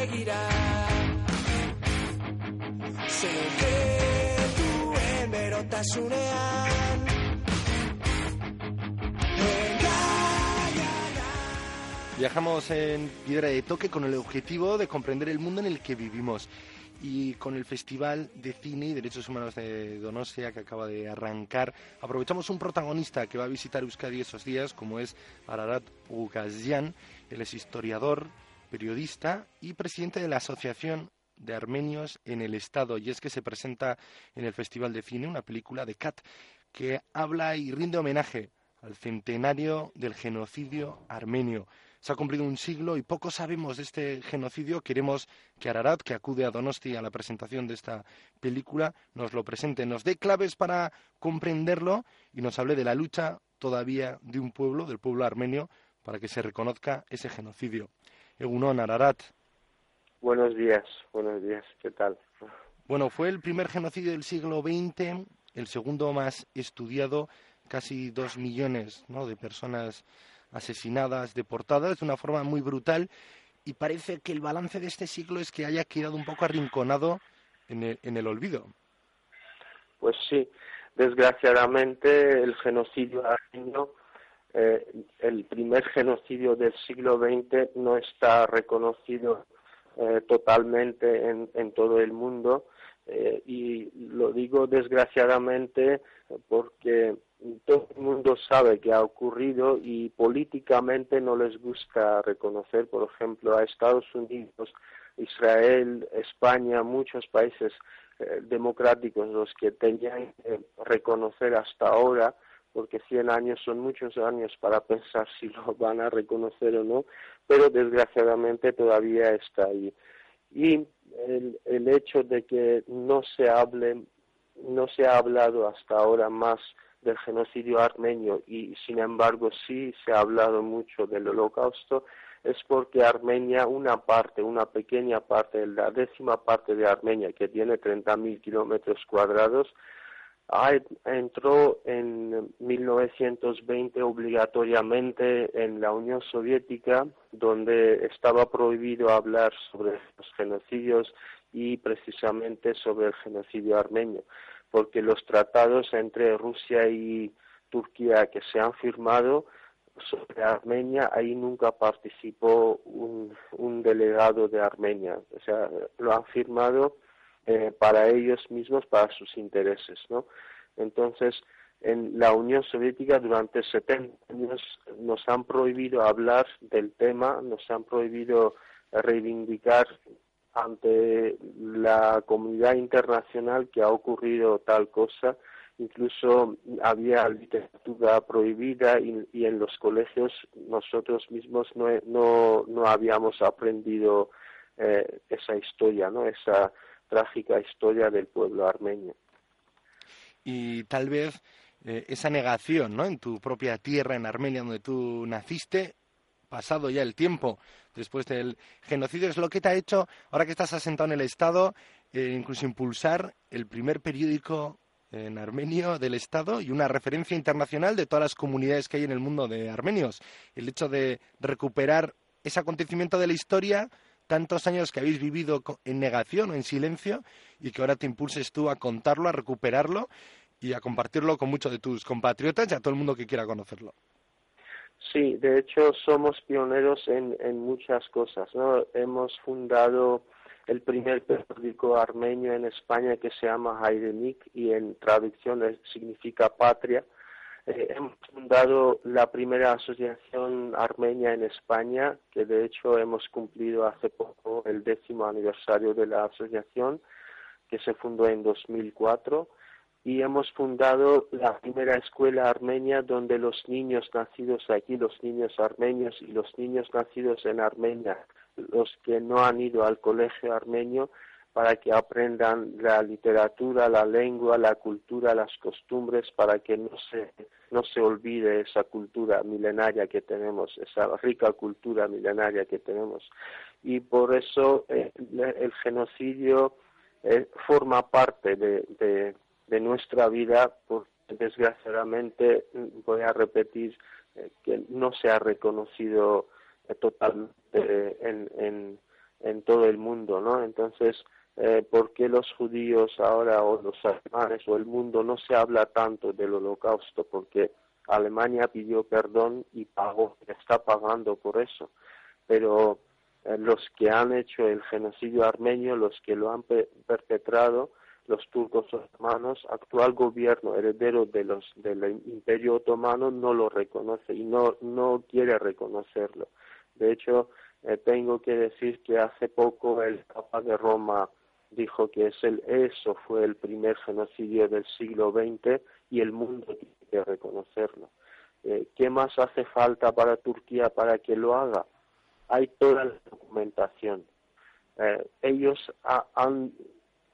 elkarri begira Zeuketuen berotasunean Viajamos en Piedra de Toque con el objetivo de comprender el mundo en el que vivimos y con el Festival de Cine y Derechos Humanos de Donostia que acaba de arrancar, aprovechamos un protagonista que va a visitar Euskadi esos días, como es Ararat Ugazian. Él es historiador, periodista y presidente de la Asociación de Armenios en el Estado. Y es que se presenta en el Festival de Cine una película de Cat que habla y rinde homenaje al centenario del genocidio armenio. Se ha cumplido un siglo y poco sabemos de este genocidio. Queremos que Ararat, que acude a Donosti a la presentación de esta película, nos lo presente, nos dé claves para comprenderlo y nos hable de la lucha todavía de un pueblo, del pueblo armenio, para que se reconozca ese genocidio. Egunon, Ararat. Buenos días, buenos días, ¿qué tal? Bueno, fue el primer genocidio del siglo XX, el segundo más estudiado, casi dos millones ¿no? de personas asesinadas, deportadas de una forma muy brutal y parece que el balance de este siglo es que haya quedado un poco arrinconado en el, en el olvido. Pues sí, desgraciadamente el genocidio armenio, eh, el primer genocidio del siglo XX no está reconocido eh, totalmente en, todo el mundo eh, y lo digo desgraciadamente porque todo el mundo sabe que ha ocurrido y políticamente no les gusta reconocer, por ejemplo, a Estados Unidos, Israel, España, muchos países eh, democráticos los que tenían que reconocer hasta ahora, porque 100 años son muchos años para pensar si lo van a reconocer o no, pero desgraciadamente todavía está ahí. Y el, el hecho de que no se hable, no se ha hablado hasta ahora más del genocidio armenio y sin embargo sí se ha hablado mucho del holocausto es porque Armenia, una parte, una pequeña parte, la décima parte de Armenia, que tiene 30.000 kilómetros cuadrados, entró en 1920 obligatoriamente en la Unión Soviética, donde estaba prohibido hablar sobre los genocidios y precisamente sobre el genocidio armenio porque los tratados entre Rusia y Turquía que se han firmado sobre Armenia, ahí nunca participó un delegado de Armenia. O sea, lo han firmado eh, para ellos mismos, para sus intereses, ¿no? Entonces, en la Unión Soviética durante 70 años nos han prohibido hablar del tema, nos han prohibido reivindicar ante la comunidad internacional que ha ocurrido tal cosa. Incluso había literatura prohibida y, en los colegios nosotros mismos no, no, no habíamos aprendido eh, esa historia, ¿no? esa trágica historia del pueblo armenio. Y tal vez eh, esa negación ¿no? en tu propia tierra, en Armenia, donde tú naciste, pasado ya el tiempo después del genocidio, es lo que te ha hecho, ahora que estás asentado en el Estado, eh, incluso impulsar el primer periódico en armenio del Estado y una referencia internacional de todas las comunidades que hay en el mundo de armenios. El hecho de recuperar ese acontecimiento de la historia, tantos años que habéis vivido en negación o en silencio, y que ahora te impulses tú a contarlo, a recuperarlo y a compartirlo con muchos de tus compatriotas y a todo el mundo que quiera conocerlo. Sí, de hecho somos pioneros en, muchas cosas. Hemos fundado el primer periódico armenio en España que se llama Haidemik y en traducción significa patria. Eh, hemos fundado la primera asociación armenia en España, que de hecho hemos cumplido hace poco el décimo aniversario de la asociación, que se fundó en 2004 y hemos fundado la primera escuela armenia donde los niños nacidos aquí, los niños armenios y los niños nacidos en Armenia, los que no han ido al colegio armenio, para que aprendan la literatura, la lengua, la cultura, las costumbres, para que no se, no se olvide esa cultura milenaria que tenemos, esa rica cultura milenaria que tenemos. Y por eso eh, el genocidio eh, forma parte de de nuestra vida, pues desgraciadamente voy a repetir eh, que no se ha reconocido totalmente en, en, en, todo el mundo, ¿no? Entonces, eh, ¿por qué los judíos ahora o los alemanes o el mundo no se habla tanto del holocausto? Porque Alemania pidió perdón y pagó, está pagando por eso. Pero eh, los que han hecho el genocidio armenio, los que lo han perpetrado, los turcos otomanos, actual gobierno heredero de los del Imperio otomano no lo reconoce y no no quiere reconocerlo. De hecho, eh, tengo que decir que hace poco el Papa de Roma dijo que es el eso fue el primer genocidio del siglo XX y el mundo tiene que reconocerlo. Eh, ¿Qué más hace falta para Turquía para que lo haga? Hay toda la documentación. Eh, ellos han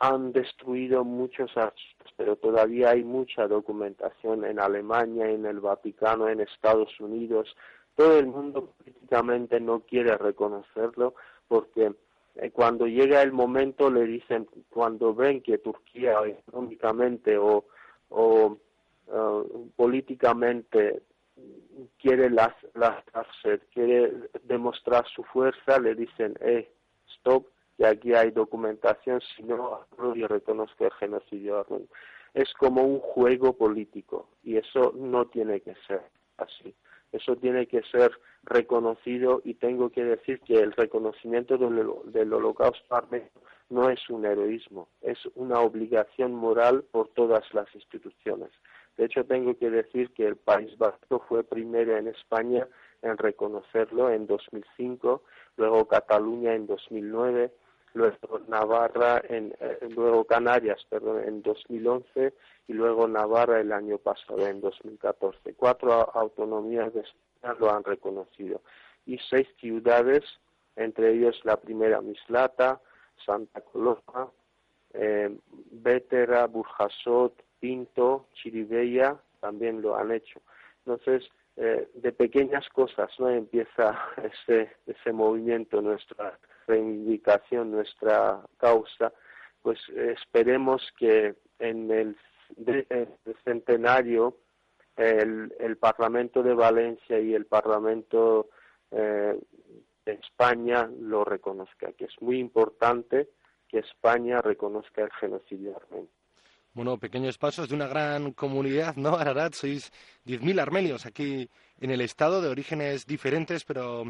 han destruido muchos archivos, pero todavía hay mucha documentación en Alemania, en el Vaticano, en Estados Unidos. Todo el mundo políticamente no quiere reconocerlo porque cuando llega el momento le dicen, cuando ven que Turquía económicamente o, uh, políticamente quiere las, quiere demostrar su fuerza, le dicen, eh, stop, que aquí hay documentación, si no, yo reconozco el genocidio Es como un juego político y eso no tiene que ser así. Eso tiene que ser reconocido y tengo que decir que el reconocimiento del, del holocausto armenio no es un heroísmo, es una obligación moral por todas las instituciones. De hecho, tengo que decir que el País Vasco fue primero en España en reconocerlo en 2005, luego Cataluña en 2009, luego Navarra, en, eh, luego Canarias, perdón, en 2011 y luego Navarra el año pasado, en 2014. Cuatro autonomías de España lo han reconocido y seis ciudades, entre ellos la primera Mislata, Santa Coloma, eh, Vétera, Burjasot, Pinto, Chiribella, también lo han hecho. Entonces, eh, de pequeñas cosas no empieza ese, ese movimiento nuestra reivindicación, nuestra causa, pues esperemos que en el, centenario el, el, Parlamento de Valencia y el Parlamento eh, de España lo reconozca, que es muy importante que España reconozca el genocidio armenio. Bueno, pequeños pasos de una gran comunidad, ¿no? Ararat, sois 10.000 armenios aquí en el Estado, de orígenes diferentes, pero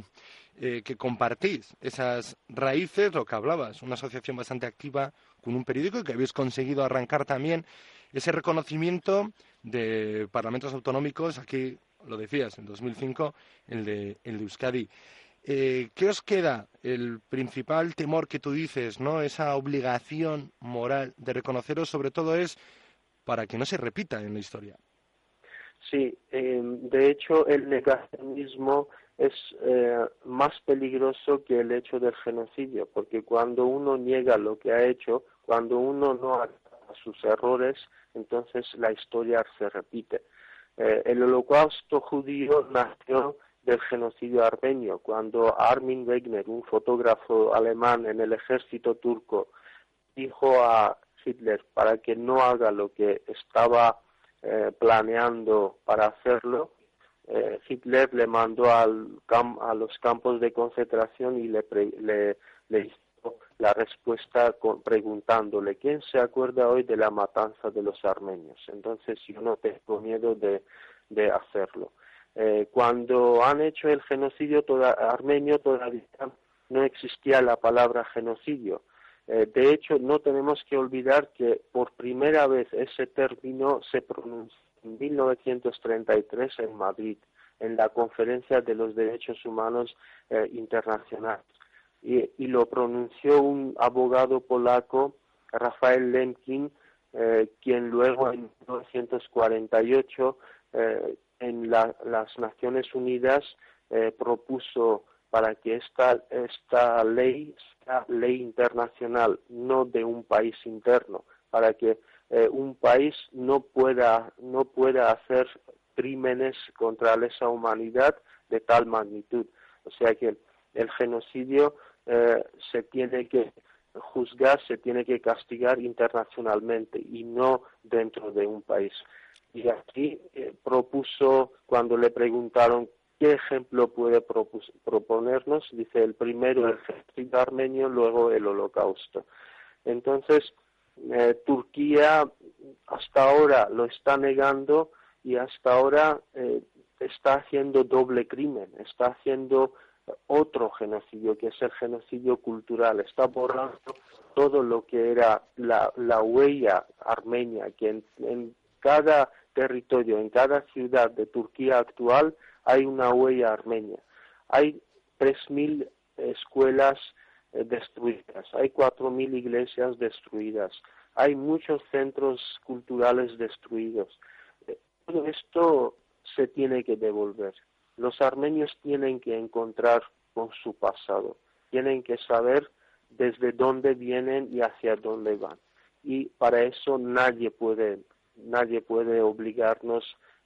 eh, que compartís esas raíces, lo que hablabas, una asociación bastante activa con un periódico y que habéis conseguido arrancar también ese reconocimiento de parlamentos autonómicos, aquí lo decías, en 2005, el de, el de Euskadi. Eh, ¿Qué os queda? El principal temor que tú dices, ¿no? Esa obligación moral de reconoceros, sobre todo, es para que no se repita en la historia. Sí, eh, de hecho, el negacionismo es eh, más peligroso que el hecho del genocidio, porque cuando uno niega lo que ha hecho, cuando uno no a sus errores, entonces la historia se repite. el holocausto judío nació del genocidio armenio, cuando Armin Wegner, un fotógrafo alemán en el ejército turco, dijo a Hitler para que no haga lo que estaba eh, planeando para hacerlo, eh, Hitler le mandó al a los campos de concentración y le, le, hizo la respuesta preguntándole, ¿quién se acuerda hoy de la matanza de los armenios? Entonces yo no tengo miedo de hacerlo. Eh, cuando han hecho el genocidio armenio todavía no existía la palabra genocidio. Eh, de hecho, no tenemos que olvidar que por primera vez ese término se pronunció en 1933 en Madrid, en la Conferencia de los Derechos Humanos eh, Internacionales. Y, lo pronunció un abogado polaco, Rafael Lemkin, eh, quien luego en 1948 eh, la, las Naciones Unidas eh, propuso para que esta, esta ley sea ley internacional, no de un país interno, para que eh, un país no pueda, no pueda hacer crímenes contra esa humanidad de tal magnitud. O sea que el genocidio eh, se tiene que juzgar, se tiene que castigar internacionalmente y no dentro de un país. Y aquí eh, propuso, cuando le preguntaron qué ejemplo puede proponernos, dice el primero el genocidio armenio, luego el holocausto. Entonces, eh, Turquía hasta ahora lo está negando y hasta ahora eh, está haciendo doble crimen, está haciendo otro genocidio, que es el genocidio cultural, está borrando todo lo que era la, la huella armenia, que en, cada territorio, en cada ciudad de Turquía actual hay una huella armenia. Hay 3.000 escuelas eh, destruidas, hay 4.000 iglesias destruidas, hay muchos centros culturales destruidos. Eh, todo esto se tiene que devolver. Los armenios tienen que encontrar con su pasado, tienen que saber desde dónde vienen y hacia dónde van. Y para eso nadie puede, nadie puede obligarnos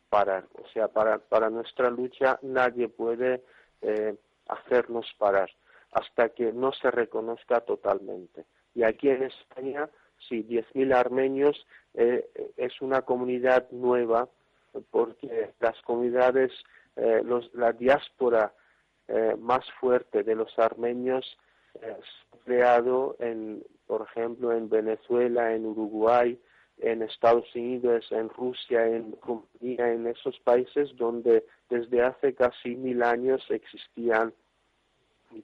parar. O sea, para, para nuestra lucha nadie puede eh, hacernos parar hasta que no se reconozca totalmente. Y aquí en España, sí, 10.000 armenios eh, es una comunidad nueva porque las comunidades, eh, los, la diáspora eh, más fuerte de los armenios creado en, por ejemplo, en Venezuela, en Uruguay, en Estados Unidos, en Rusia, en Rumanía, en esos países donde desde hace casi mil años existían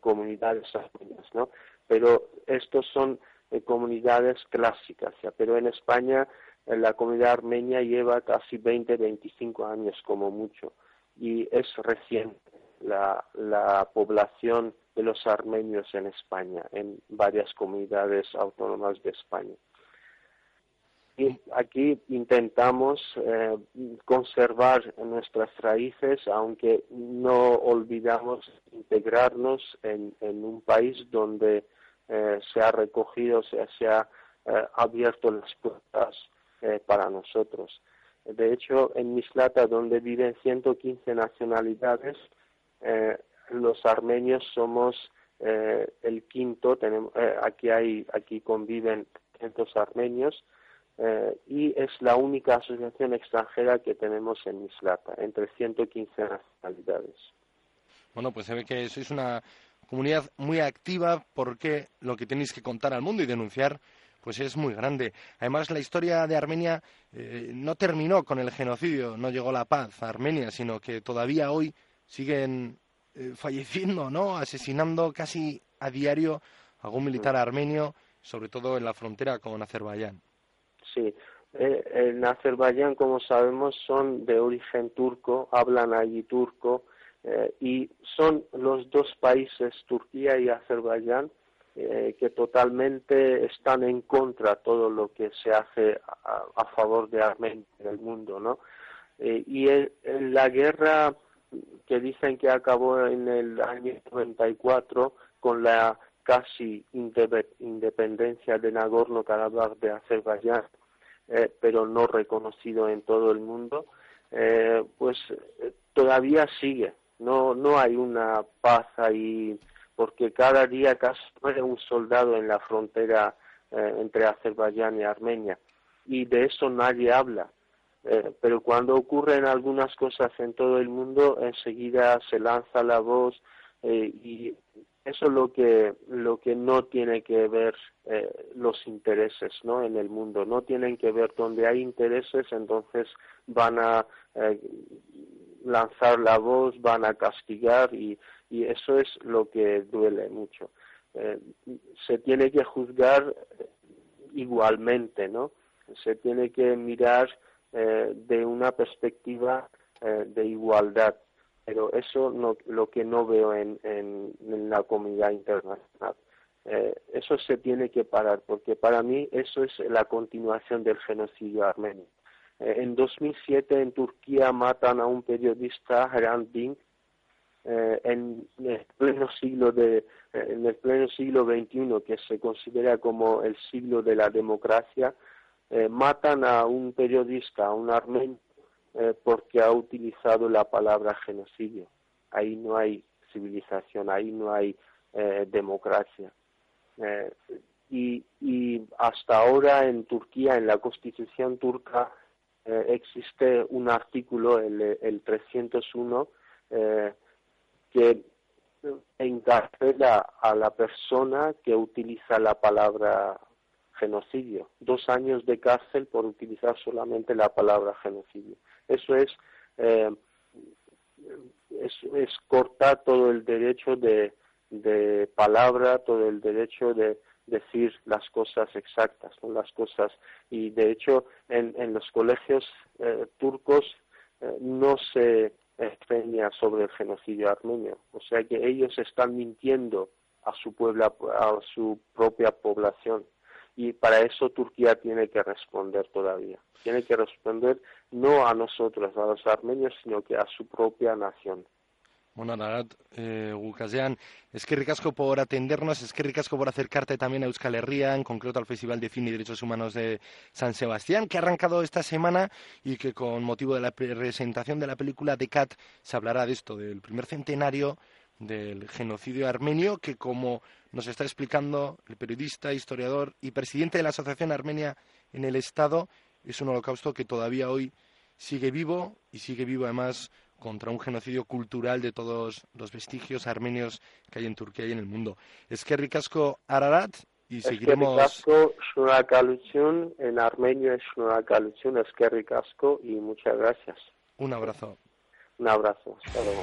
comunidades armenias, ¿no? Pero estos son eh, comunidades clásicas, pero en España eh, la comunidad armenia lleva casi 20, 25 años como mucho y es reciente la población de los armenios en España, en varias comunidades autónomas de España. Aquí intentamos eh, conservar nuestras raíces, aunque no olvidamos integrarnos en, un país donde eh, se ha recogido, se, se ha eh, abierto las puertas para nosotros. De hecho, en Mislata, donde viven 115 nacionalidades, los armenios somos el quinto, tenemos, aquí, hay, aquí conviven 500 armenios y es la única asociación extranjera que tenemos en Mislata, entre 115 nacionalidades. Bueno, pues se ve que sois una comunidad muy activa porque lo que tenéis que contar al mundo y denunciar pues es muy grande. Además, la historia de Armenia no terminó con el genocidio, no llegó la paz a Armenia, sino que todavía hoy siguen eh, falleciendo, ¿no? Asesinando casi a diario a algún militar armenio, sobre todo en la frontera con Azerbaiyán. Sí, eh, en Azerbaiyán, como sabemos, son de origen turco, hablan allí turco, eh, y son los dos países, Turquía y Azerbaiyán, eh, que totalmente están en contra de todo lo que se hace a, favor de Armenia en el mundo, ¿no? Eh, y en la guerra que dicen que acabó en el año 94 con la casi independencia de Nagorno-Karabaj de Azerbaiyán, eh, pero no reconocido en todo el mundo, eh, pues eh, todavía sigue. No, no hay una paz ahí, porque cada día casi muere un soldado en la frontera eh, entre Azerbaiyán y Armenia. Y de eso nadie habla. Pero cuando ocurren algunas cosas en todo el mundo, enseguida se lanza la voz y eso es lo que lo que no tiene que ver eh, los intereses no en el mundo. No tienen que ver donde hay intereses entonces van a eh, lanzar la voz van a castigar y, y eso es lo que duele mucho. Eh, se tiene que juzgar igualmente no se tiene que mirar eh, de una perspectiva de igualdad. Pero eso no, lo que no veo en, en, la comunidad internacional. Eh, eso se tiene que parar, porque para mí eso es la continuación del genocidio armenio. en 2007 en Turquía matan a un periodista, Hrant Dink, en el pleno siglo de en el pleno siglo XXI que se considera como el siglo de la democracia eh, matan a un periodista, a un armenio, eh, porque ha utilizado la palabra genocidio. Ahí no hay civilización, ahí no hay eh, democracia. Y, y, hasta ahora en Turquía, en la constitución turca, existe un artículo, el, el 301, que encarcela a la persona que utiliza la palabra genocidio, dos años de cárcel por utilizar solamente la palabra genocidio. Eso es, eh, es, cortar todo el derecho de, palabra, todo el derecho de decir las cosas exactas, las cosas. Y de hecho en, en los colegios eh, turcos eh, no se enseña sobre el genocidio armenio, o sea que ellos están mintiendo a su pueblo, a su propia población y para eso Turquía tiene que responder todavía. Tiene que responder no a nosotros, a los armenios, sino que a su propia nación. Bueno, Ararat, eh, es que ricasco por atendernos, es que ricasco por acercarte también a Euskal Herria, en concreto al Festival de Cine y Derechos Humanos de San Sebastián, que ha arrancado esta semana y que con motivo de la presentación de la película de Cat se hablará de esto, del primer centenario del genocidio armenio, que como nos está explicando el periodista, historiador y presidente de la Asociación Armenia en el Estado, es un holocausto que todavía hoy sigue vivo y sigue vivo además contra un genocidio cultural de todos los vestigios armenios que hay en Turquía y en el mundo. Es que ricasco Ararat y seguiremos... Es que en armenio es es que ricasco y muchas gracias. Un abrazo. Un abrazo. Hasta luego.